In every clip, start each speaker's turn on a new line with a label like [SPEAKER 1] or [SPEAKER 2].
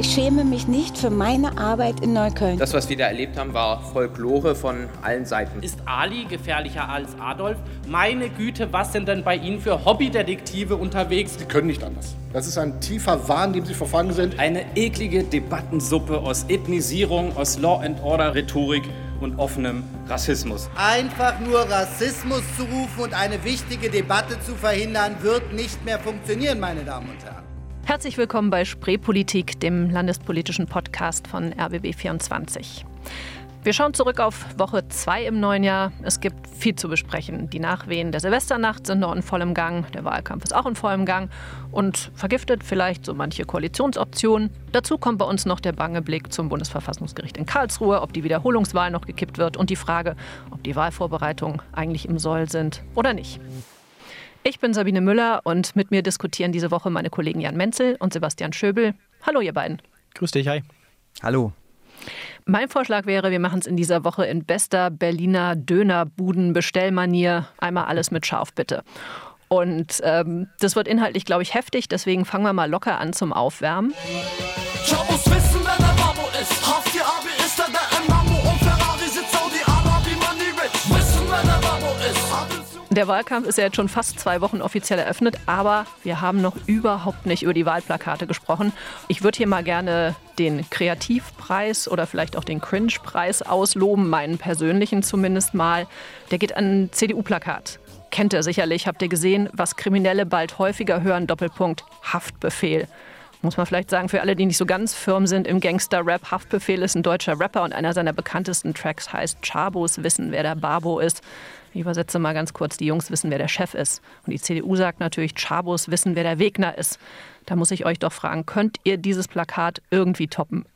[SPEAKER 1] Ich schäme mich nicht für meine Arbeit in Neukölln.
[SPEAKER 2] Das, was wir da erlebt haben, war Folklore von allen Seiten.
[SPEAKER 3] Ist Ali gefährlicher als Adolf? Meine Güte, was sind denn bei Ihnen für Hobbydetektive unterwegs?
[SPEAKER 4] Sie können nicht anders. Das ist ein tiefer Wahn, dem Sie verfangen sind.
[SPEAKER 5] Eine eklige Debattensuppe aus Ethnisierung, aus Law and Order Rhetorik und offenem Rassismus.
[SPEAKER 6] Einfach nur Rassismus zu rufen und eine wichtige Debatte zu verhindern, wird nicht mehr funktionieren, meine Damen und Herren.
[SPEAKER 7] Herzlich willkommen bei Spreepolitik, dem landespolitischen Podcast von RBB24. Wir schauen zurück auf Woche 2 im neuen Jahr. Es gibt viel zu besprechen. Die Nachwehen der Silvesternacht sind noch in vollem Gang, der Wahlkampf ist auch in vollem Gang und vergiftet vielleicht so manche Koalitionsoptionen. Dazu kommt bei uns noch der bange Blick zum Bundesverfassungsgericht in Karlsruhe, ob die Wiederholungswahl noch gekippt wird und die Frage, ob die Wahlvorbereitungen eigentlich im Soll sind oder nicht. Ich bin Sabine Müller und mit mir diskutieren diese Woche meine Kollegen Jan Menzel und Sebastian Schöbel. Hallo, ihr beiden.
[SPEAKER 8] Grüß dich, hi.
[SPEAKER 9] Hallo.
[SPEAKER 7] Mein Vorschlag wäre, wir machen es in dieser Woche in bester Berliner Dönerbuden-Bestellmanier. Einmal alles mit Scharf, bitte. Und ähm, das wird inhaltlich, glaube ich, heftig, deswegen fangen wir mal locker an zum Aufwärmen. Chabos Der Wahlkampf ist ja jetzt schon fast zwei Wochen offiziell eröffnet, aber wir haben noch überhaupt nicht über die Wahlplakate gesprochen. Ich würde hier mal gerne den Kreativpreis oder vielleicht auch den Cringe-Preis ausloben, meinen persönlichen zumindest mal. Der geht an ein CDU-Plakat. Kennt ihr sicherlich, habt ihr gesehen, was Kriminelle bald häufiger hören, Doppelpunkt Haftbefehl muss man vielleicht sagen, für alle, die nicht so ganz firm sind, im Gangster-Rap. Haftbefehl ist ein deutscher Rapper und einer seiner bekanntesten Tracks heißt Chabos wissen, wer der Babo ist. Ich übersetze mal ganz kurz, die Jungs wissen, wer der Chef ist. Und die CDU sagt natürlich, Chabos wissen, wer der Wegner ist. Da muss ich euch doch fragen, könnt ihr dieses Plakat irgendwie toppen?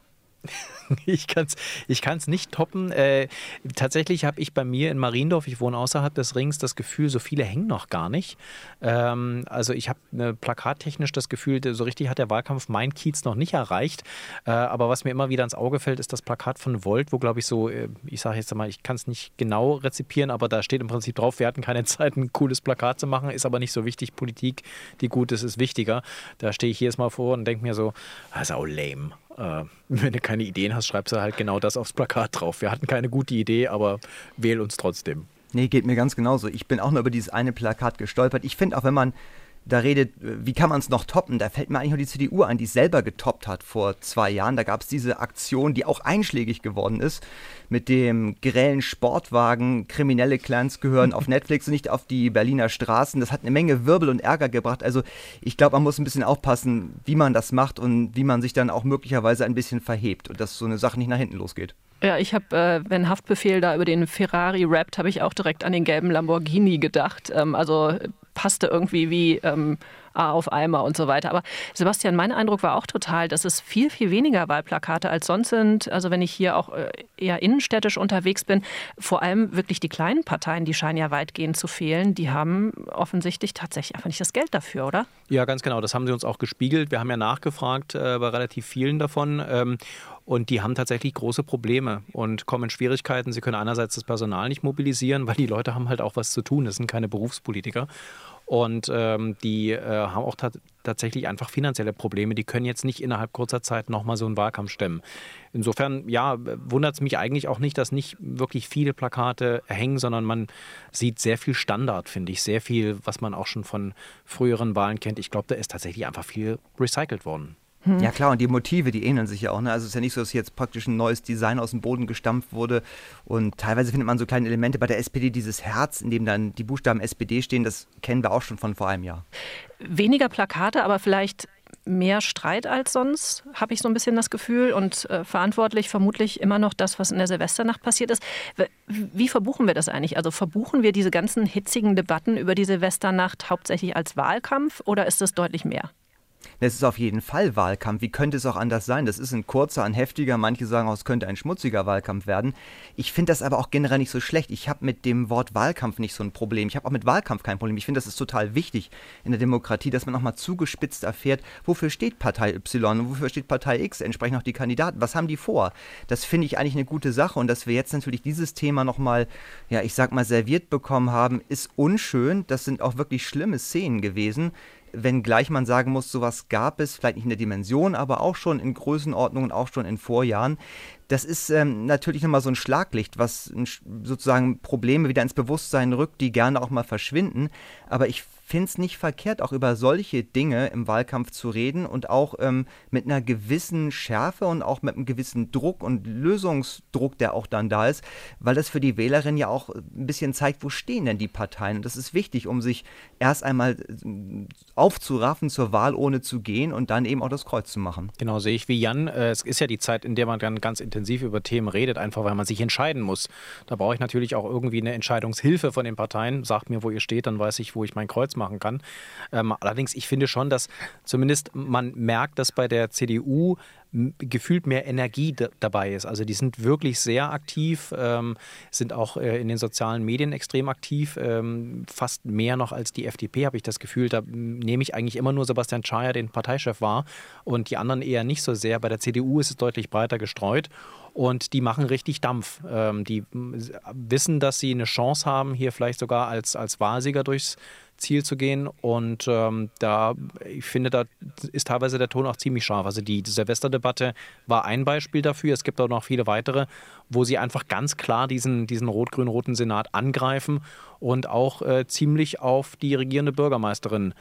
[SPEAKER 8] ich kann es ich kann's nicht toppen. Äh, tatsächlich habe ich bei mir in Mariendorf, ich wohne außerhalb des Rings, das Gefühl, so viele hängen noch gar nicht. Ähm, also ich habe äh, plakattechnisch das Gefühl, so richtig hat der Wahlkampf mein Kiez noch nicht erreicht. Äh, aber was mir immer wieder ins Auge fällt, ist das Plakat von Volt, wo glaube ich so, äh, ich sage jetzt mal, ich kann es nicht genau rezipieren, aber da steht im Prinzip drauf, wir hatten keine Zeit, ein cooles Plakat zu machen, ist aber nicht so wichtig. Politik, die gut ist, ist wichtiger. Da stehe ich jedes Mal vor und denke mir so, das ist auch lame. Äh, wenn du keine Ideen hast, schreibst du halt genau das aufs Plakat drauf. Wir hatten keine gute Idee, aber wähl uns trotzdem.
[SPEAKER 9] Nee, geht mir ganz genauso. Ich bin auch nur über dieses eine Plakat gestolpert. Ich finde auch, wenn man da redet, wie kann man es noch toppen? Da fällt mir eigentlich nur die CDU ein, die es selber getoppt hat vor zwei Jahren. Da gab es diese Aktion, die auch einschlägig geworden ist, mit dem grellen Sportwagen. Kriminelle Clans gehören auf Netflix und nicht auf die Berliner Straßen. Das hat eine Menge Wirbel und Ärger gebracht. Also ich glaube, man muss ein bisschen aufpassen, wie man das macht und wie man sich dann auch möglicherweise ein bisschen verhebt und dass so eine Sache nicht nach hinten losgeht.
[SPEAKER 7] Ja, ich habe, äh, wenn Haftbefehl da über den Ferrari rappt, habe ich auch direkt an den gelben Lamborghini gedacht. Ähm, also passte irgendwie wie ähm, A auf Eimer und so weiter. Aber Sebastian, mein Eindruck war auch total, dass es viel, viel weniger Wahlplakate als sonst sind. Also wenn ich hier auch äh, eher innenstädtisch unterwegs bin, vor allem wirklich die kleinen Parteien, die scheinen ja weitgehend zu fehlen, die haben offensichtlich tatsächlich einfach nicht das Geld dafür, oder?
[SPEAKER 8] Ja, ganz genau. Das haben sie uns auch gespiegelt. Wir haben ja nachgefragt äh, bei relativ vielen davon. Ähm, und die haben tatsächlich große Probleme und kommen in Schwierigkeiten. Sie können einerseits das Personal nicht mobilisieren, weil die Leute haben halt auch was zu tun. Das sind keine Berufspolitiker. Und ähm, die äh, haben auch tatsächlich einfach finanzielle Probleme. Die können jetzt nicht innerhalb kurzer Zeit nochmal so einen Wahlkampf stemmen. Insofern, ja, wundert es mich eigentlich auch nicht, dass nicht wirklich viele Plakate hängen, sondern man sieht sehr viel Standard, finde ich. Sehr viel, was man auch schon von früheren Wahlen kennt. Ich glaube, da ist tatsächlich einfach viel recycelt worden.
[SPEAKER 9] Hm. Ja klar, und die Motive, die ähneln sich ja auch. Ne? Also es ist ja nicht so, dass jetzt praktisch ein neues Design aus dem Boden gestampft wurde. Und teilweise findet man so kleine Elemente bei der SPD, dieses Herz, in dem dann die Buchstaben SPD stehen, das kennen wir auch schon von vor einem Jahr.
[SPEAKER 7] Weniger Plakate, aber vielleicht mehr Streit als sonst, habe ich so ein bisschen das Gefühl. Und äh, verantwortlich vermutlich immer noch das, was in der Silvesternacht passiert ist. Wie verbuchen wir das eigentlich? Also verbuchen wir diese ganzen hitzigen Debatten über die Silvesternacht hauptsächlich als Wahlkampf oder ist es deutlich mehr?
[SPEAKER 9] Es ist auf jeden Fall Wahlkampf. Wie könnte es auch anders sein? Das ist ein kurzer, ein heftiger, manche sagen auch, es könnte ein schmutziger Wahlkampf werden. Ich finde das aber auch generell nicht so schlecht. Ich habe mit dem Wort Wahlkampf nicht so ein Problem. Ich habe auch mit Wahlkampf kein Problem. Ich finde, das ist total wichtig in der Demokratie, dass man nochmal zugespitzt erfährt, wofür steht Partei Y und wofür steht Partei X, entsprechend auch die Kandidaten. Was haben die vor? Das finde ich eigentlich eine gute Sache und dass wir jetzt natürlich dieses Thema nochmal, ja, ich sag mal, serviert bekommen haben, ist unschön. Das sind auch wirklich schlimme Szenen gewesen wenngleich man sagen muss, sowas gab es, vielleicht nicht in der Dimension, aber auch schon in Größenordnungen, auch schon in Vorjahren. Das ist ähm, natürlich nochmal so ein Schlaglicht, was sozusagen Probleme wieder ins Bewusstsein rückt, die gerne auch mal verschwinden. Aber ich finde es nicht verkehrt, auch über solche Dinge im Wahlkampf zu reden und auch ähm, mit einer gewissen Schärfe und auch mit einem gewissen Druck und Lösungsdruck, der auch dann da ist, weil das für die Wählerin ja auch ein bisschen zeigt, wo stehen denn die Parteien. Und das ist wichtig, um sich erst einmal äh, aufzuraffen zur Wahl, ohne zu gehen und dann eben auch das Kreuz zu machen.
[SPEAKER 8] Genau, sehe ich wie Jan. Äh, es ist ja die Zeit, in der man dann ganz intensiv über Themen redet, einfach weil man sich entscheiden muss. Da brauche ich natürlich auch irgendwie eine Entscheidungshilfe von den Parteien. Sagt mir, wo ihr steht, dann weiß ich, wo ich mein Kreuz machen kann. Ähm, allerdings, ich finde schon, dass zumindest man merkt, dass bei der CDU gefühlt mehr Energie dabei ist. Also die sind wirklich sehr aktiv, ähm, sind auch äh, in den sozialen Medien extrem aktiv, ähm, fast mehr noch als die FDP, habe ich das Gefühl. Da nehme ich eigentlich immer nur Sebastian Schaja, den Parteichef, wahr und die anderen eher nicht so sehr. Bei der CDU ist es deutlich breiter gestreut und die machen richtig Dampf. Ähm, die wissen, dass sie eine Chance haben, hier vielleicht sogar als, als Wahlsieger durchs Ziel zu gehen. Und ähm, da, ich finde, da ist teilweise der Ton auch ziemlich scharf. Also die Silvesterdebatte war ein Beispiel dafür. Es gibt auch noch viele weitere, wo sie einfach ganz klar diesen, diesen rot-grün-roten Senat angreifen und auch äh, ziemlich auf die regierende Bürgermeisterin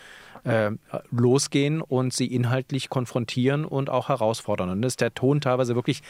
[SPEAKER 8] äh, losgehen und sie inhaltlich konfrontieren und auch herausfordern. Und das ist der Ton teilweise wirklich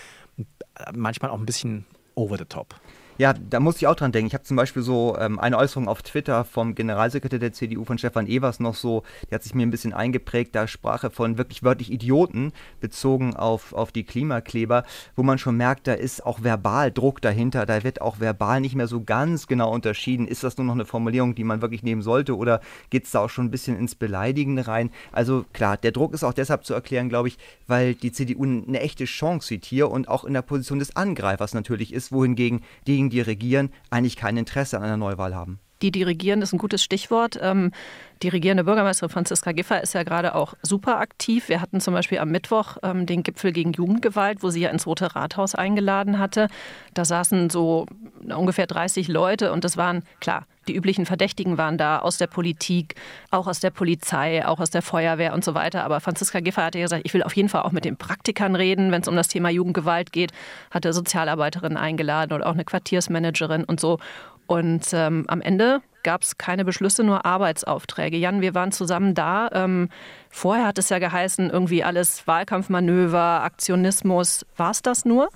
[SPEAKER 8] manchmal auch ein bisschen over the top.
[SPEAKER 9] Ja, da muss ich auch dran denken. Ich habe zum Beispiel so ähm, eine Äußerung auf Twitter vom Generalsekretär der CDU, von Stefan Evers, noch so, die hat sich mir ein bisschen eingeprägt. Da sprach er von wirklich wörtlich Idioten, bezogen auf, auf die Klimakleber, wo man schon merkt, da ist auch verbal Druck dahinter. Da wird auch verbal nicht mehr so ganz genau unterschieden. Ist das nur noch eine Formulierung, die man wirklich nehmen sollte oder geht es da auch schon ein bisschen ins Beleidigende rein? Also klar, der Druck ist auch deshalb zu erklären, glaube ich, weil die CDU eine echte Chance sieht hier und auch in der Position des Angreifers natürlich ist, wohingegen die diejenigen, die regieren, eigentlich kein Interesse an einer Neuwahl haben.
[SPEAKER 7] Die dirigieren ist ein gutes Stichwort. Ähm, die regierende Bürgermeisterin Franziska Giffey ist ja gerade auch super aktiv. Wir hatten zum Beispiel am Mittwoch ähm, den Gipfel gegen Jugendgewalt, wo sie ja ins Rote Rathaus eingeladen hatte. Da saßen so ungefähr 30 Leute und das waren, klar, die üblichen Verdächtigen waren da aus der Politik, auch aus der Polizei, auch aus der Feuerwehr und so weiter. Aber Franziska Giffey hatte ja gesagt, ich will auf jeden Fall auch mit den Praktikern reden, wenn es um das Thema Jugendgewalt geht. Hatte Sozialarbeiterin eingeladen und auch eine Quartiersmanagerin und so. Und ähm, am Ende gab es keine Beschlüsse, nur Arbeitsaufträge. Jan, wir waren zusammen da. Ähm, vorher hat es ja geheißen, irgendwie alles Wahlkampfmanöver, Aktionismus. War es das nur?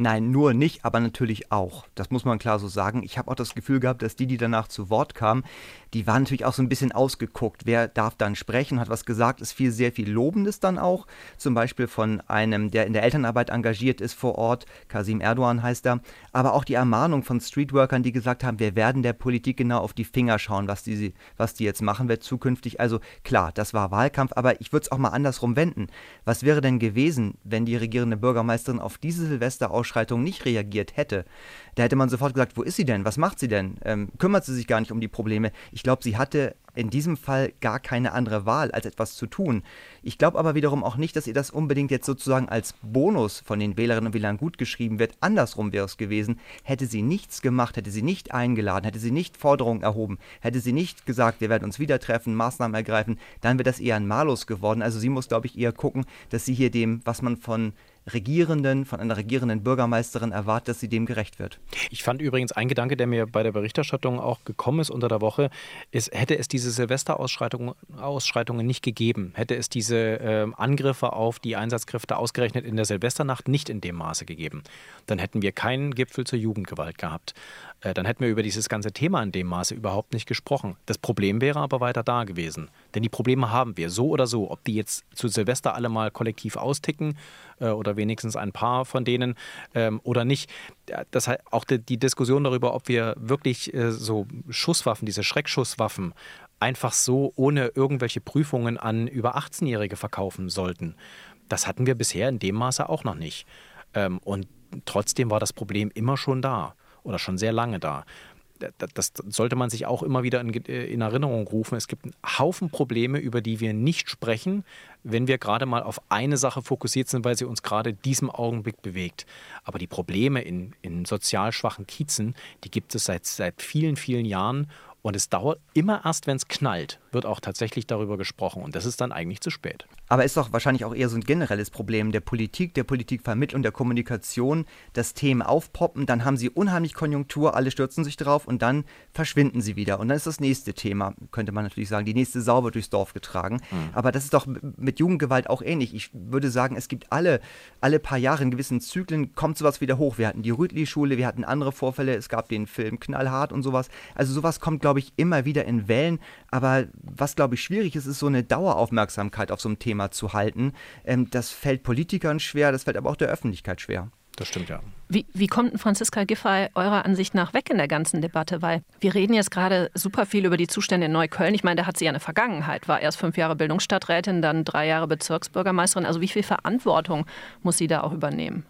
[SPEAKER 9] Nein, nur nicht, aber natürlich auch. Das muss man klar so sagen. Ich habe auch das Gefühl gehabt, dass die, die danach zu Wort kamen, die waren natürlich auch so ein bisschen ausgeguckt. Wer darf dann sprechen, hat was gesagt. Es fiel sehr viel Lobendes dann auch. Zum Beispiel von einem, der in der Elternarbeit engagiert ist vor Ort. Kasim Erdogan heißt er. Aber auch die Ermahnung von Streetworkern, die gesagt haben, wir werden der Politik genau auf die Finger schauen, was die, was die jetzt machen wird zukünftig. Also klar, das war Wahlkampf, aber ich würde es auch mal andersrum wenden. Was wäre denn gewesen, wenn die regierende Bürgermeisterin auf diese Silvesterausstellung Ausschreitung nicht reagiert hätte, da hätte man sofort gesagt, wo ist sie denn? Was macht sie denn? Ähm, kümmert sie sich gar nicht um die Probleme? Ich glaube, sie hatte in diesem Fall gar keine andere Wahl, als etwas zu tun. Ich glaube aber wiederum auch nicht, dass ihr das unbedingt jetzt sozusagen als Bonus von den Wählerinnen und Wählern gut geschrieben wird. Andersrum wäre es gewesen, hätte sie nichts gemacht, hätte sie nicht eingeladen, hätte sie nicht Forderungen erhoben, hätte sie nicht gesagt, wir werden uns wieder treffen, Maßnahmen ergreifen, dann wäre das eher ein Malus geworden. Also sie muss, glaube ich, eher gucken, dass sie hier dem, was man von Regierenden, von einer regierenden Bürgermeisterin erwartet, dass sie dem gerecht wird.
[SPEAKER 8] Ich fand übrigens ein Gedanke, der mir bei der Berichterstattung auch gekommen ist unter der Woche, ist, hätte es diese Silvesterausschreitungen nicht gegeben, hätte es diese äh, Angriffe auf die Einsatzkräfte ausgerechnet in der Silvesternacht nicht in dem Maße gegeben, dann hätten wir keinen Gipfel zur Jugendgewalt gehabt. Äh, dann hätten wir über dieses ganze Thema in dem Maße überhaupt nicht gesprochen. Das Problem wäre aber weiter da gewesen. Denn die Probleme haben wir, so oder so. Ob die jetzt zu Silvester alle mal kollektiv austicken äh, oder wenigstens ein paar von denen ähm, oder nicht. Das heißt, auch die, die, Diskussion darüber, ob wir wirklich äh, so Schusswaffen, diese Schreckschusswaffen, einfach so ohne irgendwelche Prüfungen an über 18-Jährige verkaufen sollten. Das hatten wir bisher in dem Maße auch noch nicht. Ähm, und trotzdem war das Problem immer schon da oder schon sehr lange da. Das sollte man sich auch immer wieder in, in, Erinnerung rufen. Es gibt einen Haufen Probleme, über die wir nicht sprechen, wenn wir gerade mal auf eine Sache fokussiert sind, weil sie uns gerade diesem Augenblick bewegt. Aber die Probleme in, in sozial schwachen Kiezen, die gibt es seit, seit vielen, vielen Jahren und es dauert immer erst, wenn es knallt, wird auch tatsächlich darüber gesprochen. Und das ist dann eigentlich zu spät.
[SPEAKER 9] Aber ist doch wahrscheinlich auch eher so ein generelles Problem der Politik, der Politikvermittlung, der Kommunikation, dass Themen aufpoppen, dann haben sie unheimlich Konjunktur, alle stürzen sich drauf und dann verschwinden sie wieder. Und dann ist das nächste Thema, könnte man natürlich sagen, die nächste Sau wird durchs Dorf getragen. Mhm. Aber das ist doch mit Jugendgewalt auch ähnlich. Ich würde sagen, es gibt alle, alle paar Jahre in gewissen Zyklen kommt sowas wieder hoch. Wir hatten die Rütli-Schule, wir hatten andere Vorfälle, es gab den Film Knallhart und sowas. Also sowas kommt, glaube ich, immer wieder in Wellen. Aber was, glaube ich, schwierig ist, ist so eine Daueraufmerksamkeit auf so ein Thema zu halten. Ähm, das fällt Politikern schwer, das fällt aber auch der Öffentlichkeit schwer.
[SPEAKER 8] Das stimmt ja.
[SPEAKER 7] Wie, wie kommt Franziska Giffey eurer Ansicht nach weg in der ganzen Debatte? Weil wir reden jetzt gerade super viel über die Zustände in Neukölln. Ich meine, da hat sie ja eine Vergangenheit, war erst fünf Jahre Bildungsstadträtin, dann drei Jahre Bezirksbürgermeisterin. Also wie viel Verantwortung muss sie da auch übernehmen?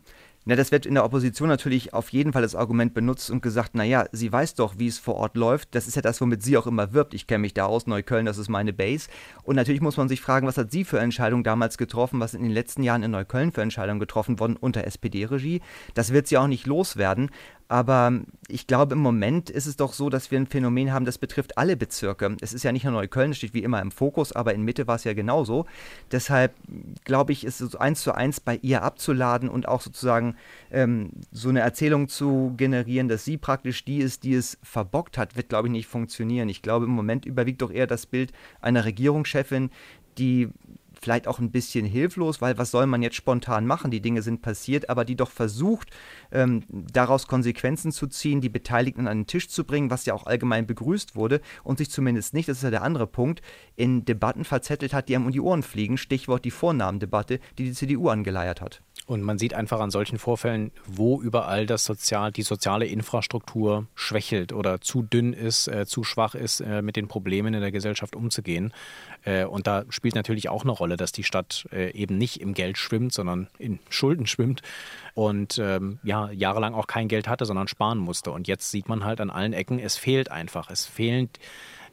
[SPEAKER 9] Na, das wird in der Opposition natürlich auf jeden Fall das Argument benutzt und gesagt, naja, sie weiß doch, wie es vor Ort läuft. Das ist ja das, womit sie auch immer wirbt. Ich kenne mich da aus, Neukölln, das ist meine Base. Und natürlich muss man sich fragen, was hat sie für Entscheidungen damals getroffen, was in den letzten Jahren in Neukölln für Entscheidungen getroffen wurden unter SPD-Regie. Das wird sie auch nicht loswerden. Aber ich glaube, im Moment ist es doch so, dass wir ein Phänomen haben, das betrifft alle Bezirke. Es ist ja nicht nur Neukölln, steht wie immer im Fokus, aber in Mitte war es ja genauso. Deshalb glaube ich, ist es eins zu eins bei ihr abzuladen und auch sozusagen ähm, so eine Erzählung zu generieren, dass sie praktisch die ist, die es verbockt hat, wird, glaube ich, nicht funktionieren. Ich glaube, im Moment überwiegt doch eher das Bild einer Regierungschefin, die vielleicht auch ein bisschen hilflos, weil was soll man jetzt spontan machen? Die Dinge sind passiert, aber die doch versucht, ähm, daraus Konsequenzen zu ziehen, die Beteiligten an den Tisch zu bringen, was ja auch allgemein begrüßt wurde und sich zumindest nicht, das ist ja der andere Punkt, in Debatten verzettelt hat, die einem um die Ohren fliegen. Stichwort die Vornamendebatte, die die CDU angeleiert hat.
[SPEAKER 8] Und man sieht einfach an solchen Vorfällen, wo überall das Sozial, die soziale Infrastruktur schwächelt oder zu dünn ist, äh, zu schwach ist, äh, mit den Problemen in der Gesellschaft umzugehen. Äh, und da spielt natürlich auch eine Rolle, dass die Stadt äh, eben nicht im Geld schwimmt, sondern in Schulden schwimmt und ähm, ja, jahrelang auch kein Geld hatte, sondern sparen musste. Und jetzt sieht man halt an allen Ecken, es fehlt einfach. Es fehlen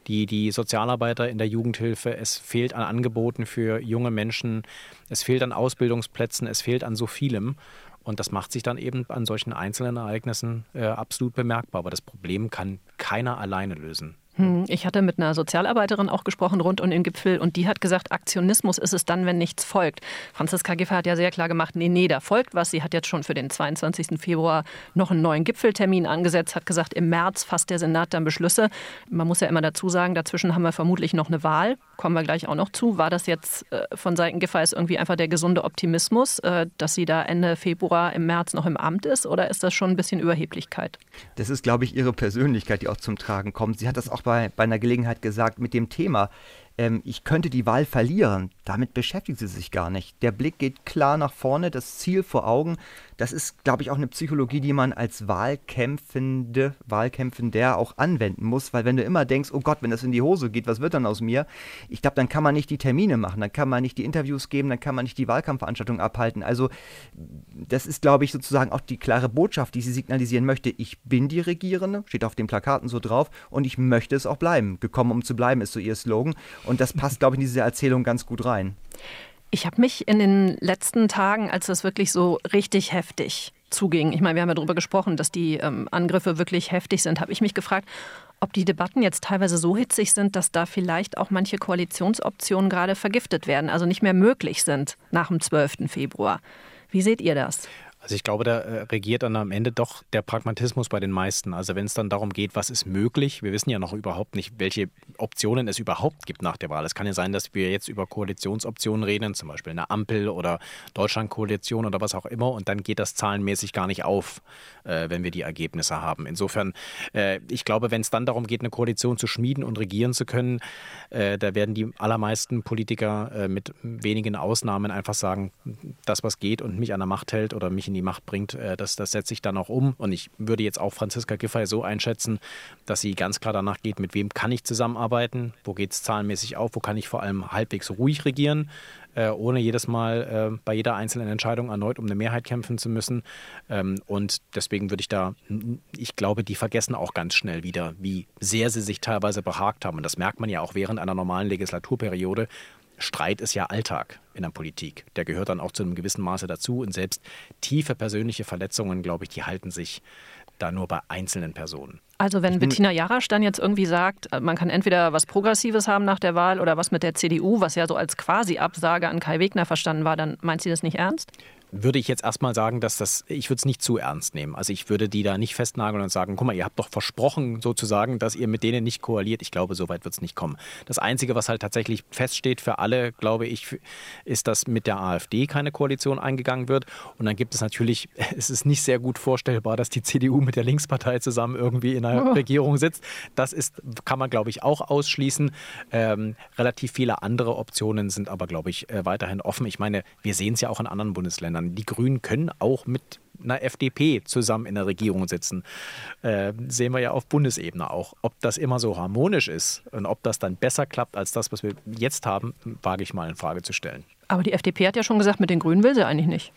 [SPEAKER 8] die, die Sozialarbeiter in der Jugendhilfe, es fehlt an Angeboten für junge Menschen, es fehlt an Ausbildungsplätzen, es fehlt an so vielem. Und das macht sich dann eben an solchen einzelnen Ereignissen äh, absolut bemerkbar. Aber das Problem kann keiner alleine lösen.
[SPEAKER 7] Hm, ich hatte mit einer Sozialarbeiterin auch gesprochen rund um den Gipfel und die hat gesagt, Aktionismus ist es dann, wenn nichts folgt. Franziska Giffey hat ja sehr klar gemacht, nee, nee, da folgt was. Sie hat jetzt schon für den 22. Februar noch einen neuen Gipfeltermin angesetzt, hat gesagt, im März fasst der Senat dann Beschlüsse. Man muss ja immer dazu sagen, dazwischen haben wir vermutlich noch eine Wahl, kommen wir gleich auch noch zu. War das jetzt äh, von Seiten Giffey's irgendwie einfach der gesunde Optimismus, äh, dass sie da Ende Februar im März noch im Amt ist oder ist das schon ein bisschen Überheblichkeit?
[SPEAKER 9] Das ist, glaube ich, ihre Persönlichkeit, die auch zum Tragen kommt. Sie hat das auch bei, bei einer Gelegenheit gesagt, mit dem Thema, ähm, ich könnte die Wahl verlieren. Damit beschäftigt sie sich gar nicht. Der Blick geht klar nach vorne, das Ziel vor Augen. Das ist, glaube ich, auch eine Psychologie, die man als Wahlkämpfende, Wahlkämpfender auch anwenden muss, weil wenn du immer denkst, oh Gott, wenn das in die Hose geht, was wird dann aus mir? Ich glaube, dann kann man nicht die Termine machen, dann kann man nicht die Interviews geben, dann kann man nicht die Wahlkampfveranstaltung abhalten. Also das ist, glaube ich, sozusagen auch die klare Botschaft, die sie signalisieren möchte. Ich bin die Regierende, steht auf den Plakaten so drauf und ich möchte es auch bleiben. Gekommen, um zu bleiben, ist so ihr Slogan. Und das passt, glaube ich, in diese Erzählung ganz gut rein.
[SPEAKER 7] Ich habe mich in den letzten Tagen, als das wirklich so richtig heftig zuging, ich meine, wir haben ja darüber gesprochen, dass die ähm, Angriffe wirklich heftig sind, habe ich mich gefragt, ob die Debatten jetzt teilweise so hitzig sind, dass da vielleicht auch manche Koalitionsoptionen gerade vergiftet werden, also nicht mehr möglich sind nach dem 12. Februar. Wie seht ihr das?
[SPEAKER 8] Also ich glaube, da äh, regiert dann am Ende doch der Pragmatismus bei den meisten. Also wenn es dann darum geht, was ist möglich, wir wissen ja noch überhaupt nicht, welche Optionen es überhaupt gibt nach der Wahl. Es kann ja sein, dass wir jetzt über Koalitionsoptionen reden, zum Beispiel eine Ampel oder Deutschlandkoalition oder was auch immer, und dann geht das zahlenmäßig gar nicht auf, äh, wenn wir die Ergebnisse haben. Insofern, äh, ich glaube, wenn es dann darum geht, eine Koalition zu schmieden und regieren zu können, äh, da werden die allermeisten Politiker äh, mit wenigen Ausnahmen einfach sagen, das, was geht und mich an der Macht hält oder mich in die Macht bringt, äh, das, das setze ich dann auch um. Und ich würde jetzt auch Franziska Giffey so einschätzen, dass sie ganz klar danach geht, mit wem kann ich zusammenarbeiten, wo geht es zahlenmäßig auf, wo kann ich vor allem halbwegs ruhig regieren, äh, ohne jedes Mal äh, bei jeder einzelnen Entscheidung erneut um eine Mehrheit kämpfen zu müssen. Ähm, und deswegen würde ich da, ich glaube, die vergessen auch ganz schnell wieder, wie sehr sie sich teilweise behagt haben. Und das merkt man ja auch während einer normalen Legislaturperiode. Streit ist ja Alltag in der Politik. Der gehört dann auch zu einem gewissen Maße dazu. Und selbst tiefe persönliche Verletzungen, glaube ich, die halten sich da nur bei einzelnen Personen.
[SPEAKER 7] Also wenn Bettina Jarasch dann jetzt irgendwie sagt, äh, man kann entweder was Progressives haben nach der Wahl oder was mit der CDU, was ja so als Quasi-Absage an Kai Wegner verstanden war, dann meint sie das nicht ernst?
[SPEAKER 8] Würde ich jetzt erstmal sagen, dass das, ich würde es nicht zu ernst nehmen. Also ich würde die da nicht festnageln und sagen, guck mal, ihr habt doch versprochen sozusagen, dass ihr mit denen nicht koaliert. Ich glaube, so weit wird es nicht kommen. Das Einzige, was halt tatsächlich feststeht für alle, glaube ich, ist, dass mit der AfD keine Koalition eingegangen wird. Und dann gibt es natürlich, es ist nicht sehr gut vorstellbar, dass die CDU mit der Linkspartei zusammen irgendwie in einer oh. Regierung sitzt. Das ist, kann man, glaube ich, auch ausschließen. Ähm, relativ viele andere Optionen sind aber, glaube ich, äh, weiterhin offen. Ich meine, wir sehen es ja auch in anderen Bundesländern kann. Die Grünen können auch mit einer FDP zusammen in der Regierung sitzen. Äh, sehen wir ja auf Bundesebene auch. Ob das immer so harmonisch ist und ob das dann besser klappt als das, was wir jetzt haben, wage ich mal in Frage zu stellen.
[SPEAKER 7] Aber die FDP hat ja schon gesagt, mit den Grünen will sie eigentlich nicht.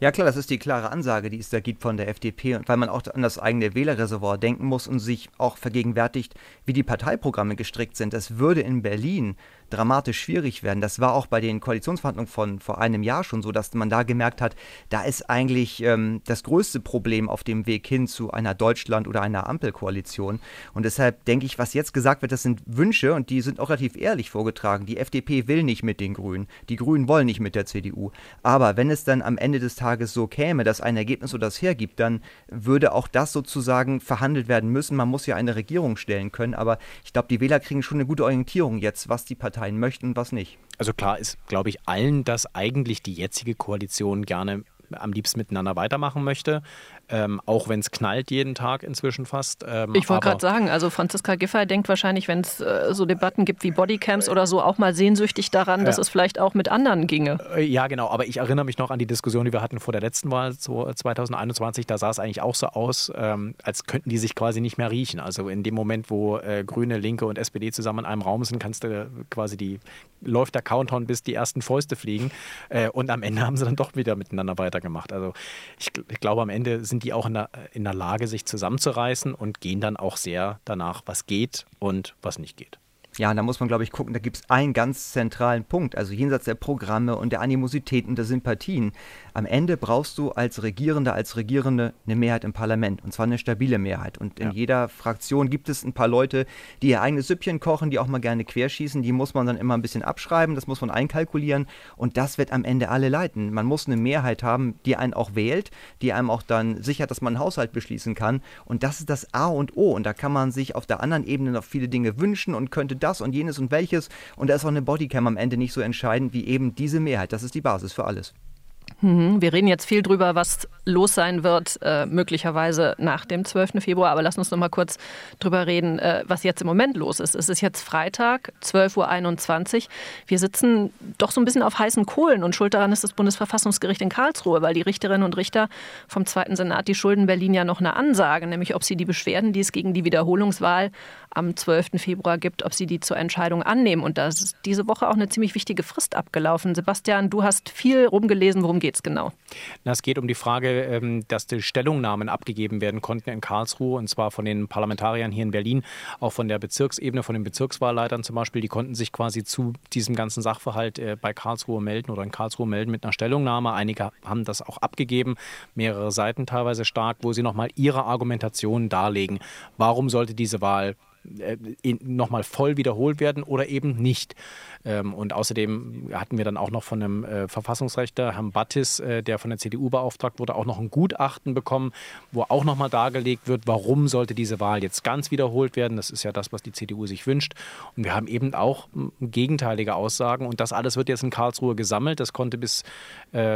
[SPEAKER 9] Ja klar, das ist die klare Ansage, die es da gibt von der FDP, weil man auch an das eigene Wählerreservoir denken muss und sich auch vergegenwärtigt, wie die Parteiprogramme gestrickt sind. Es würde in Berlin dramatisch schwierig werden. Das war auch bei den Koalitionsverhandlungen von vor einem Jahr schon so, dass man da gemerkt hat, da ist eigentlich ähm, das größte Problem auf dem Weg hin zu einer Deutschland- oder einer Ampelkoalition. Und deshalb denke ich, was jetzt gesagt wird, das sind Wünsche und die sind auch relativ ehrlich vorgetragen. Die FDP will nicht mit den Grünen, die Grünen wollen nicht mit der CDU. Aber wenn es dann am Ende des Tages so käme, dass ein Ergebnis so das hergibt, dann würde auch das sozusagen verhandelt werden müssen. Man muss ja eine Regierung stellen können, aber ich glaube, die Wähler kriegen schon eine gute Orientierung jetzt, was die Partei Parteien möchten und was nicht.
[SPEAKER 8] Also klar ist, glaube ich, allen, dass eigentlich die jetzige Koalition gerne am liebsten miteinander weitermachen möchte ähm, auch wenn es knallt jeden Tag inzwischen fast.
[SPEAKER 7] Ähm, ich wollte gerade sagen, also Franziska Giffey denkt wahrscheinlich, wenn es äh, so Debatten gibt wie Bodycams oder so, auch mal sehnsüchtig daran, dass es vielleicht auch mit anderen ginge.
[SPEAKER 8] Äh, ja, genau, aber ich erinnere mich noch an die Diskussion, die wir hatten vor der letzten Wahl, so 2021, da sah es eigentlich auch so aus, ähm, als könnten die sich quasi nicht mehr riechen. Also in dem Moment, wo äh, Grüne, Linke und SPD zusammen in einem Raum sind, kannst du quasi die, läuft der Countdown, bis die ersten Fäuste fliegen äh, und am Ende haben sie dann doch wieder miteinander weitergemacht. Also ich, ich glaube, am Ende sind sind die auch in der, in der Lage, sich zusammenzureißen und gehen dann auch sehr danach, was geht und was nicht geht.
[SPEAKER 9] Ja, da muss man, glaube ich, gucken, da gibt es einen ganz zentralen Punkt. Also jenseits der Programme und der Animosität und der Sympathien. Am Ende brauchst du als Regierender, als Regierende eine Mehrheit im Parlament. Und zwar eine stabile Mehrheit. Und in ja. jeder Fraktion gibt es ein paar Leute, die ihr eigenes Süppchen kochen, die auch mal gerne querschießen. Die muss man dann immer ein bisschen abschreiben, das muss man einkalkulieren. Und das wird am Ende alle leiten. Man muss eine Mehrheit haben, die einen auch wählt, die einem auch dann sichert, dass man einen Haushalt beschließen kann. Und das ist das A und O. Und da kann man sich auf der anderen Ebene noch viele Dinge wünschen und könnte das das und jenes und welches. Und da ist auch eine Bodycam am Ende nicht so entscheidend wie eben diese Mehrheit. Das ist die Basis für alles.
[SPEAKER 7] Mhm. Wir reden jetzt viel drüber, was los sein wird, äh, möglicherweise nach dem 12. Februar. Aber lass uns noch mal kurz drüber reden, äh, was jetzt im Moment los ist. Es ist jetzt Freitag, 12.21 Uhr. Wir sitzen doch so ein bisschen auf heißen Kohlen und schuld daran ist das Bundesverfassungsgericht in Karlsruhe, weil die Richterinnen und Richter vom Zweiten Senat, die schulden Berlin ja noch eine Ansage, nämlich ob sie die Beschwerden, die es gegen die Wiederholungswahl am 12. Februar gibt, ob sie die zur Entscheidung annehmen. Und da ist diese Woche auch eine ziemlich wichtige Frist abgelaufen. Sebastian, du hast viel rumgelesen, worum geht es genau?
[SPEAKER 8] Na, es geht um die Frage, ähm, dass die Stellungnahmen abgegeben werden konnten in Karlsruhe, und zwar von den Parlamentariern hier in Berlin, auch von der Bezirksebene, von den Bezirkswahlleitern zum Beispiel. Die konnten sich quasi zu diesem ganzen Sachverhalt äh, bei Karlsruhe melden oder in Karlsruhe melden mit einer Stellungnahme. Einige haben das auch abgegeben, mehrere Seiten teilweise stark, wo sie nochmal ihre Argumentation darlegen. Warum sollte diese Wahl nochmal voll wiederholt werden oder eben nicht. Ähm, und außerdem hatten wir dann auch noch von einem äh, Verfassungsrechter, Herrn Battis, äh, der von der CDU beauftragt wurde, auch noch ein Gutachten bekommen, wo auch nochmal dargelegt wird, warum sollte diese Wahl jetzt ganz wiederholt werden. Das ist ja das, was die CDU sich wünscht. Und wir haben eben auch gegenteilige Aussagen. Und das alles wird jetzt in Karlsruhe gesammelt. Das konnte bis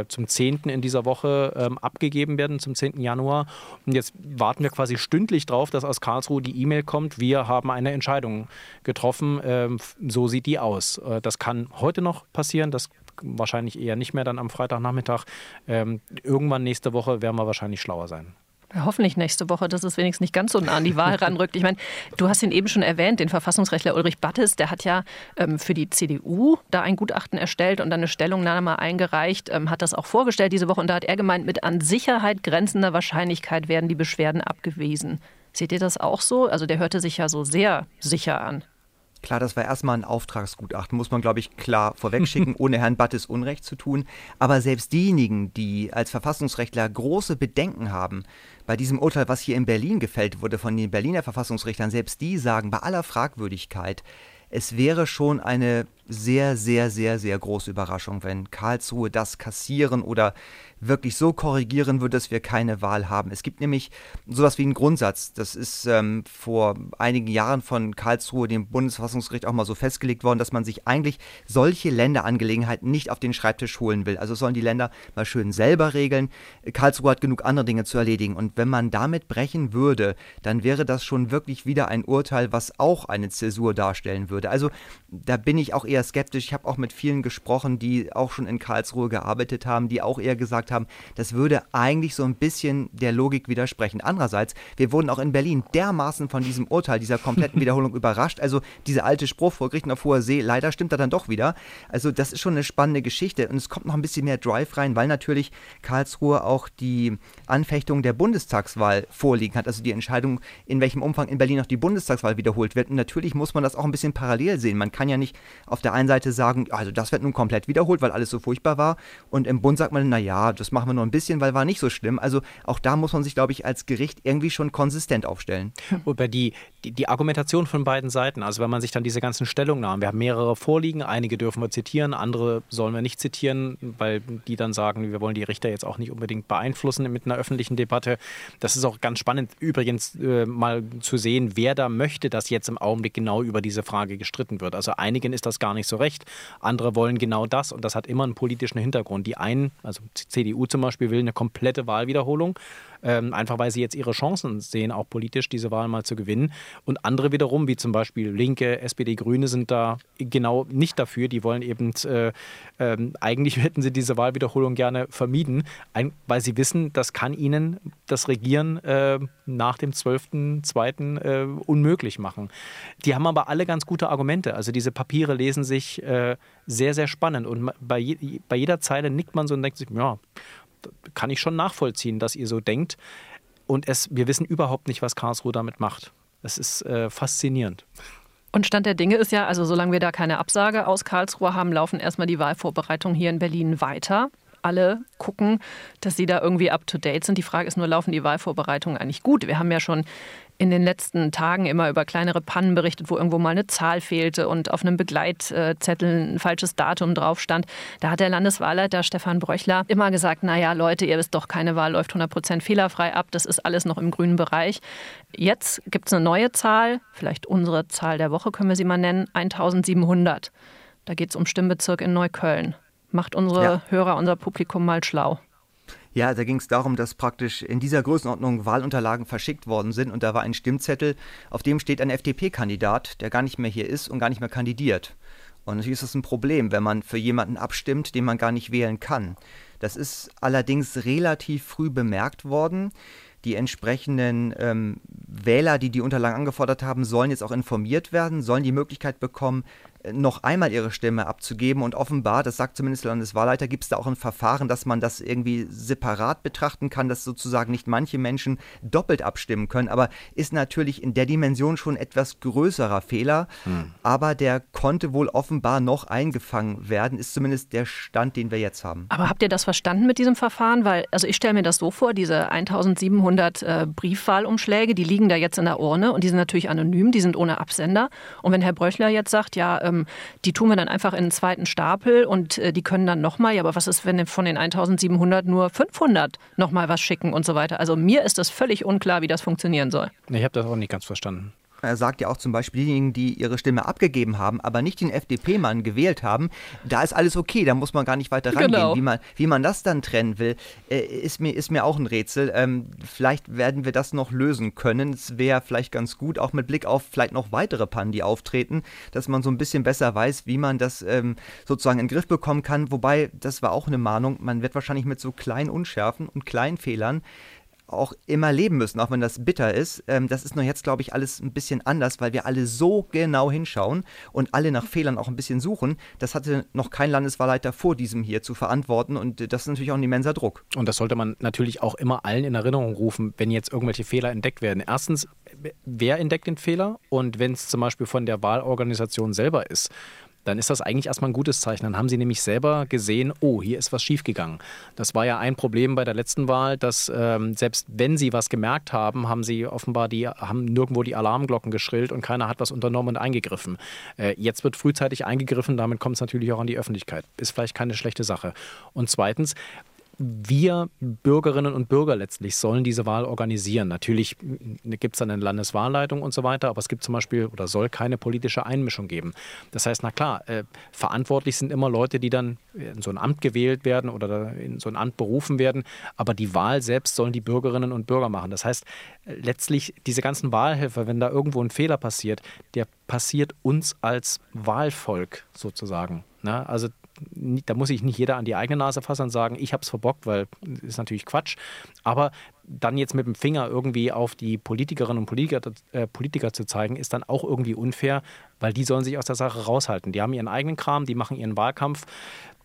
[SPEAKER 8] zum 10. in dieser Woche ähm, abgegeben werden, zum 10. Januar. Und jetzt warten wir quasi stündlich drauf, dass aus Karlsruhe die E-Mail kommt. Wir haben haben eine Entscheidung getroffen. Ähm, so sieht die aus. Äh, das kann heute noch passieren. Das wahrscheinlich eher nicht mehr dann am Freitagnachmittag. Ähm, irgendwann nächste Woche werden wir wahrscheinlich schlauer sein.
[SPEAKER 7] Hoffentlich nächste Woche, dass es wenigstens nicht ganz so nah an die Wahl ranrückt. Ich meine, du hast ihn eben schon erwähnt, den Verfassungsrechtler Ulrich Battes, der hat ja ähm, für die CDU da ein Gutachten erstellt und dann eine Stellungnahme eingereicht, ähm, hat das auch vorgestellt diese Woche und da hat er gemeint, mit an Sicherheit grenzender Wahrscheinlichkeit werden die Beschwerden abgewiesen. Seht ihr das auch so? Also der hörte sich ja so sehr sicher an.
[SPEAKER 9] Klar, das war erstmal ein Auftragsgutachten, muss man, glaube ich, klar vorwegschicken, ohne Herrn Battes Unrecht zu tun. Aber selbst diejenigen, die als Verfassungsrechtler große Bedenken haben, bei diesem Urteil, was hier in Berlin gefällt wurde von den Berliner Verfassungsrichtern, selbst die sagen, bei aller Fragwürdigkeit, es wäre schon eine sehr, sehr, sehr, sehr große Überraschung, wenn Karlsruhe das kassieren oder wirklich so korrigieren würde, dass wir keine Wahl haben. Es gibt nämlich sowas wie einen Grundsatz. Das ist ähm, vor einigen Jahren von Karlsruhe, dem Bundesverfassungsgericht, auch mal so festgelegt worden, dass man sich eigentlich solche Länderangelegenheiten nicht auf den Schreibtisch holen will. Also sollen die Länder mal schön selber regeln. Karlsruhe hat genug andere Dinge zu erledigen. Und wenn man damit brechen würde, dann wäre das schon wirklich wieder ein Urteil, was auch eine Zäsur darstellen würde. Also da bin ich auch eher skeptisch. Ich habe auch mit vielen gesprochen, die auch schon in Karlsruhe gearbeitet haben, die auch eher gesagt haben, das würde eigentlich so ein bisschen der Logik widersprechen. Andererseits, wir wurden auch in Berlin dermaßen von diesem Urteil, dieser kompletten Wiederholung überrascht. Also diese alte Spruch vor Gerichten auf hoher See, leider stimmt er dann doch wieder. Also das ist schon eine spannende Geschichte und es kommt noch ein bisschen mehr Drive rein, weil natürlich Karlsruhe auch die Anfechtung der Bundestagswahl vorliegen hat. Also die Entscheidung, in welchem Umfang in Berlin noch die Bundestagswahl wiederholt wird. Und natürlich muss man das auch ein bisschen parallel sehen. Man kann ja nicht auf der einen Seite sagen, also das wird nun komplett wiederholt, weil alles so furchtbar war. Und im Bund sagt man, naja, das machen wir nur ein bisschen, weil war nicht so schlimm. Also auch da muss man sich, glaube ich, als Gericht irgendwie schon konsistent aufstellen.
[SPEAKER 8] Über die, die, die Argumentation von beiden Seiten, also wenn man sich dann diese ganzen Stellungnahmen, wir haben mehrere vorliegen, einige dürfen wir zitieren, andere sollen wir nicht zitieren, weil die dann sagen, wir wollen die Richter jetzt auch nicht unbedingt beeinflussen mit einer öffentlichen Debatte. Das ist auch ganz spannend übrigens äh, mal zu sehen, wer da möchte, dass jetzt im Augenblick genau über diese Frage gestritten wird. Also einigen ist das gar nicht so recht, andere wollen genau das und das hat immer einen politischen Hintergrund. Die einen, also CDU zum Beispiel, will eine komplette Wahlwiederholung ähm, einfach weil sie jetzt ihre Chancen sehen, auch politisch diese Wahl mal zu gewinnen. Und andere wiederum, wie zum Beispiel Linke, SPD, Grüne, sind da genau nicht dafür. Die wollen eben, äh, äh, eigentlich hätten sie diese Wahlwiederholung gerne vermieden, weil sie wissen, das kann ihnen das Regieren äh, nach dem 12.02. Äh, unmöglich machen. Die haben aber alle ganz gute Argumente. Also diese Papiere lesen sich äh, sehr, sehr spannend und bei, je, bei jeder Zeile nickt man so und denkt sich, ja, kann ich schon nachvollziehen, dass ihr so denkt. Und es, wir wissen überhaupt nicht, was Karlsruhe damit macht. Es ist äh, faszinierend.
[SPEAKER 7] Und Stand der Dinge ist ja, also solange wir da keine Absage aus Karlsruhe haben, laufen erstmal die Wahlvorbereitungen hier in Berlin weiter. Alle gucken, dass sie da irgendwie up to date sind. Die Frage ist nur, laufen die Wahlvorbereitungen eigentlich gut? Wir haben ja schon in den letzten Tagen immer über kleinere Pannen berichtet, wo irgendwo mal eine Zahl fehlte und auf einem Begleitzettel ein falsches Datum drauf stand. Da hat der Landeswahlleiter Stefan Bröchler immer gesagt, naja Leute, ihr wisst doch, keine Wahl läuft 100 Prozent fehlerfrei ab, das ist alles noch im grünen Bereich. Jetzt gibt es eine neue Zahl, vielleicht unsere Zahl der Woche können wir sie mal nennen, 1700. Da geht es um Stimmbezirk in Neukölln. Macht unsere ja. Hörer, unser Publikum mal schlau.
[SPEAKER 9] Ja, da ging es darum, dass praktisch in dieser Größenordnung Wahlunterlagen verschickt worden sind und da war ein Stimmzettel, auf dem steht ein FDP-Kandidat, der gar nicht mehr hier ist und gar nicht mehr kandidiert. Und natürlich ist das ein Problem, wenn man für jemanden abstimmt, den man gar nicht wählen kann. Das ist allerdings relativ früh bemerkt worden. Die entsprechenden ähm, Wähler, die die Unterlagen angefordert haben, sollen jetzt auch informiert werden, sollen die Möglichkeit bekommen, noch einmal ihre Stimme abzugeben. Und offenbar, das sagt zumindest der Landeswahlleiter, gibt es da auch ein Verfahren, dass man das irgendwie separat betrachten kann, dass sozusagen nicht manche Menschen doppelt abstimmen können. Aber ist natürlich in der Dimension schon etwas größerer Fehler. Hm. Aber der konnte wohl offenbar noch eingefangen werden, ist zumindest der Stand, den wir jetzt haben.
[SPEAKER 7] Aber habt ihr das verstanden mit diesem Verfahren? Weil, also ich stelle mir das so vor, diese 1700 äh, Briefwahlumschläge, die liegen da jetzt in der Urne und die sind natürlich anonym, die sind ohne Absender. Und wenn Herr Bröchler jetzt sagt, ja, ähm, die tun wir dann einfach in einen zweiten Stapel und äh, die können dann nochmal, ja, aber was ist, wenn von den 1700 nur 500 nochmal was schicken und so weiter? Also mir ist das völlig unklar, wie das funktionieren soll.
[SPEAKER 8] Ich habe das auch nicht ganz verstanden.
[SPEAKER 9] Er sagt ja auch zum Beispiel diejenigen, die ihre Stimme abgegeben haben, aber nicht den FDP-Mann gewählt haben, da ist alles okay, da muss man gar nicht weiter rangehen. Genau. Wie, man, wie man das dann trennen will, äh, ist, mir, ist mir auch ein Rätsel. Ähm, vielleicht werden wir das noch lösen können. Es wäre vielleicht ganz gut, auch mit Blick auf vielleicht noch weitere Pannen, die auftreten, dass man so ein bisschen besser weiß, wie man das ähm, sozusagen in den Griff bekommen kann. Wobei, das war auch eine Mahnung, man wird wahrscheinlich mit so kleinen Unschärfen und kleinen Fehlern auch immer leben müssen, auch wenn das bitter ist. Ähm, das ist nur jetzt, glaube ich, alles ein bisschen anders, weil wir alle so genau hinschauen und alle nach Fehlern auch ein bisschen suchen. Das hatte noch kein Landeswahlleiter vor diesem hier zu verantworten und das ist natürlich auch ein immenser Druck.
[SPEAKER 8] Und das sollte man natürlich auch immer allen in Erinnerung rufen, wenn jetzt irgendwelche Fehler entdeckt werden. Erstens, wer entdeckt den Fehler? Und wenn es zum Beispiel von der Wahlorganisation selber ist, dann ist das eigentlich erstmal ein gutes Zeichen. Dann haben sie nämlich selber gesehen, oh, hier ist was schiefgegangen. Das war ja ein Problem bei der letzten Wahl, dass ähm, selbst wenn sie was gemerkt haben, haben sie offenbar die, haben nirgendwo die Alarmglocken geschrillt und keiner hat was unternommen und eingegriffen. Äh, jetzt wird frühzeitig eingegriffen, damit kommt es natürlich auch an die Öffentlichkeit. Ist vielleicht keine schlechte Sache. Und zweitens, wir Bürgerinnen und Bürger letztlich sollen diese Wahl organisieren. Natürlich gibt es dann eine Landeswahlleitung und so weiter, aber es gibt zum Beispiel oder soll keine politische Einmischung geben. Das heißt, na klar, äh, verantwortlich sind immer Leute, die dann in so ein Amt gewählt werden oder in so ein Amt berufen werden, aber die Wahl selbst sollen die Bürgerinnen und Bürger machen. Das heißt, letztlich diese ganzen Wahlhelfer, wenn da irgendwo ein Fehler passiert, der passiert uns als Wahlvolk sozusagen. Ne? Also da muss sich nicht jeder an die eigene Nase fassen und sagen, ich habe es verbockt, weil das ist natürlich Quatsch. Aber dann jetzt mit dem Finger irgendwie auf die Politikerinnen und Politiker, äh, Politiker zu zeigen, ist dann auch irgendwie unfair, weil die sollen sich aus der Sache raushalten. Die haben ihren eigenen Kram, die machen ihren Wahlkampf.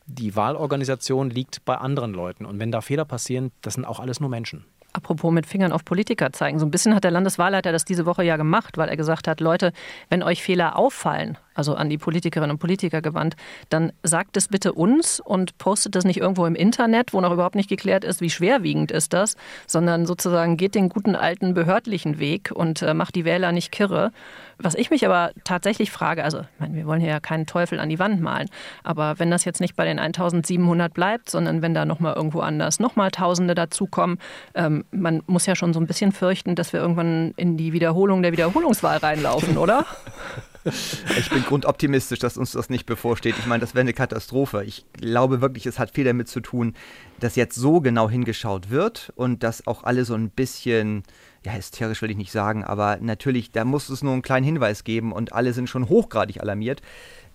[SPEAKER 8] Die Wahlorganisation liegt bei anderen Leuten. Und wenn da Fehler passieren, das sind auch alles nur Menschen.
[SPEAKER 7] Apropos mit Fingern auf Politiker zeigen. So ein bisschen hat der Landeswahlleiter das diese Woche ja gemacht, weil er gesagt hat, Leute, wenn euch Fehler auffallen, also an die Politikerinnen und Politiker gewandt, dann sagt es bitte uns und postet das nicht irgendwo im Internet, wo noch überhaupt nicht geklärt ist, wie schwerwiegend ist das, sondern sozusagen geht den guten alten behördlichen Weg und äh, macht die Wähler nicht kirre. Was ich mich aber tatsächlich frage, also ich meine, wir wollen hier ja keinen Teufel an die Wand malen, aber wenn das jetzt nicht bei den 1700 bleibt, sondern wenn da nochmal irgendwo anders nochmal Tausende dazukommen, ähm, man muss ja schon so ein bisschen fürchten, dass wir irgendwann in die Wiederholung der Wiederholungswahl reinlaufen, oder?
[SPEAKER 9] Ich bin grundoptimistisch, dass uns das nicht bevorsteht. Ich meine, das wäre eine Katastrophe. Ich glaube wirklich, es hat viel damit zu tun, dass jetzt so genau hingeschaut wird und dass auch alle so ein bisschen, ja, hysterisch will ich nicht sagen, aber natürlich, da muss es nur einen kleinen Hinweis geben und alle sind schon hochgradig alarmiert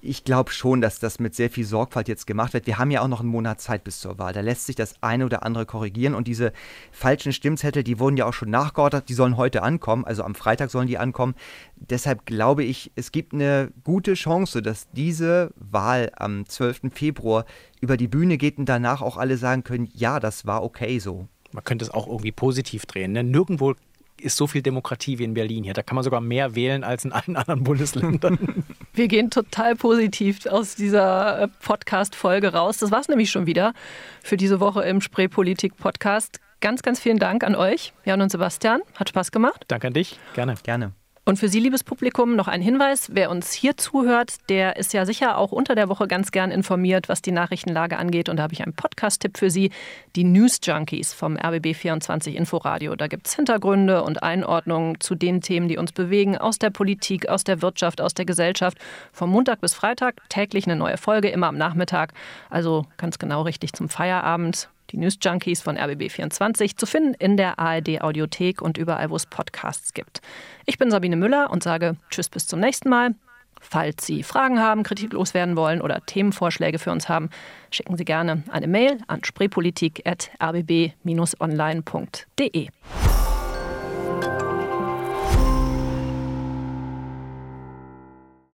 [SPEAKER 9] ich glaube schon, dass das mit sehr viel Sorgfalt jetzt gemacht wird. Wir haben ja auch noch einen Monat Zeit bis zur Wahl. Da lässt sich das eine oder andere korrigieren. Und diese falschen Stimmzettel, die wurden ja auch schon nachgeordert, die sollen heute ankommen. Also am Freitag sollen die ankommen. Deshalb glaube ich, es gibt eine gute Chance, dass diese Wahl am 12. Februar über die Bühne geht und danach auch alle sagen können, ja, das war okay so.
[SPEAKER 8] Man könnte es auch irgendwie positiv drehen. Ne? Nirgendwo ist so viel Demokratie wie in Berlin hier. Da kann man sogar mehr wählen als in allen anderen Bundesländern.
[SPEAKER 7] Wir gehen total positiv aus dieser äh, Podcast-Folge raus. Das war es nämlich schon wieder für diese Woche im Spreepolitik-Podcast. Ganz, ganz vielen Dank an euch, Jan und Sebastian. Hat Spaß gemacht.
[SPEAKER 8] Danke an dich. Gerne.
[SPEAKER 9] Gerne.
[SPEAKER 7] Und für Sie, liebes Publikum, noch ein Hinweis. Wer uns hier zuhört, der ist ja sicher auch unter der Woche ganz gern informiert, was die Nachrichtenlage angeht. Und da habe ich einen Podcast-Tipp für Sie. Die News Junkies vom RBB24 Inforadio. Da gibt es Hintergründe und Einordnungen zu den Themen, die uns bewegen, aus der Politik, aus der Wirtschaft, aus der Gesellschaft. Vom Montag bis Freitag täglich eine neue Folge, immer am Nachmittag. Also ganz genau richtig zum Feierabend die News Junkies von RBB24, zu finden in der ARD Audiothek und überall, wo es Podcasts gibt. Ich bin Sabine Müller und sage Tschüss bis zum nächsten Mal. Falls Sie Fragen haben, Kritik loswerden wollen oder Themenvorschläge für uns haben, schicken Sie gerne eine Mail an spreepolitik.rbb-online.de.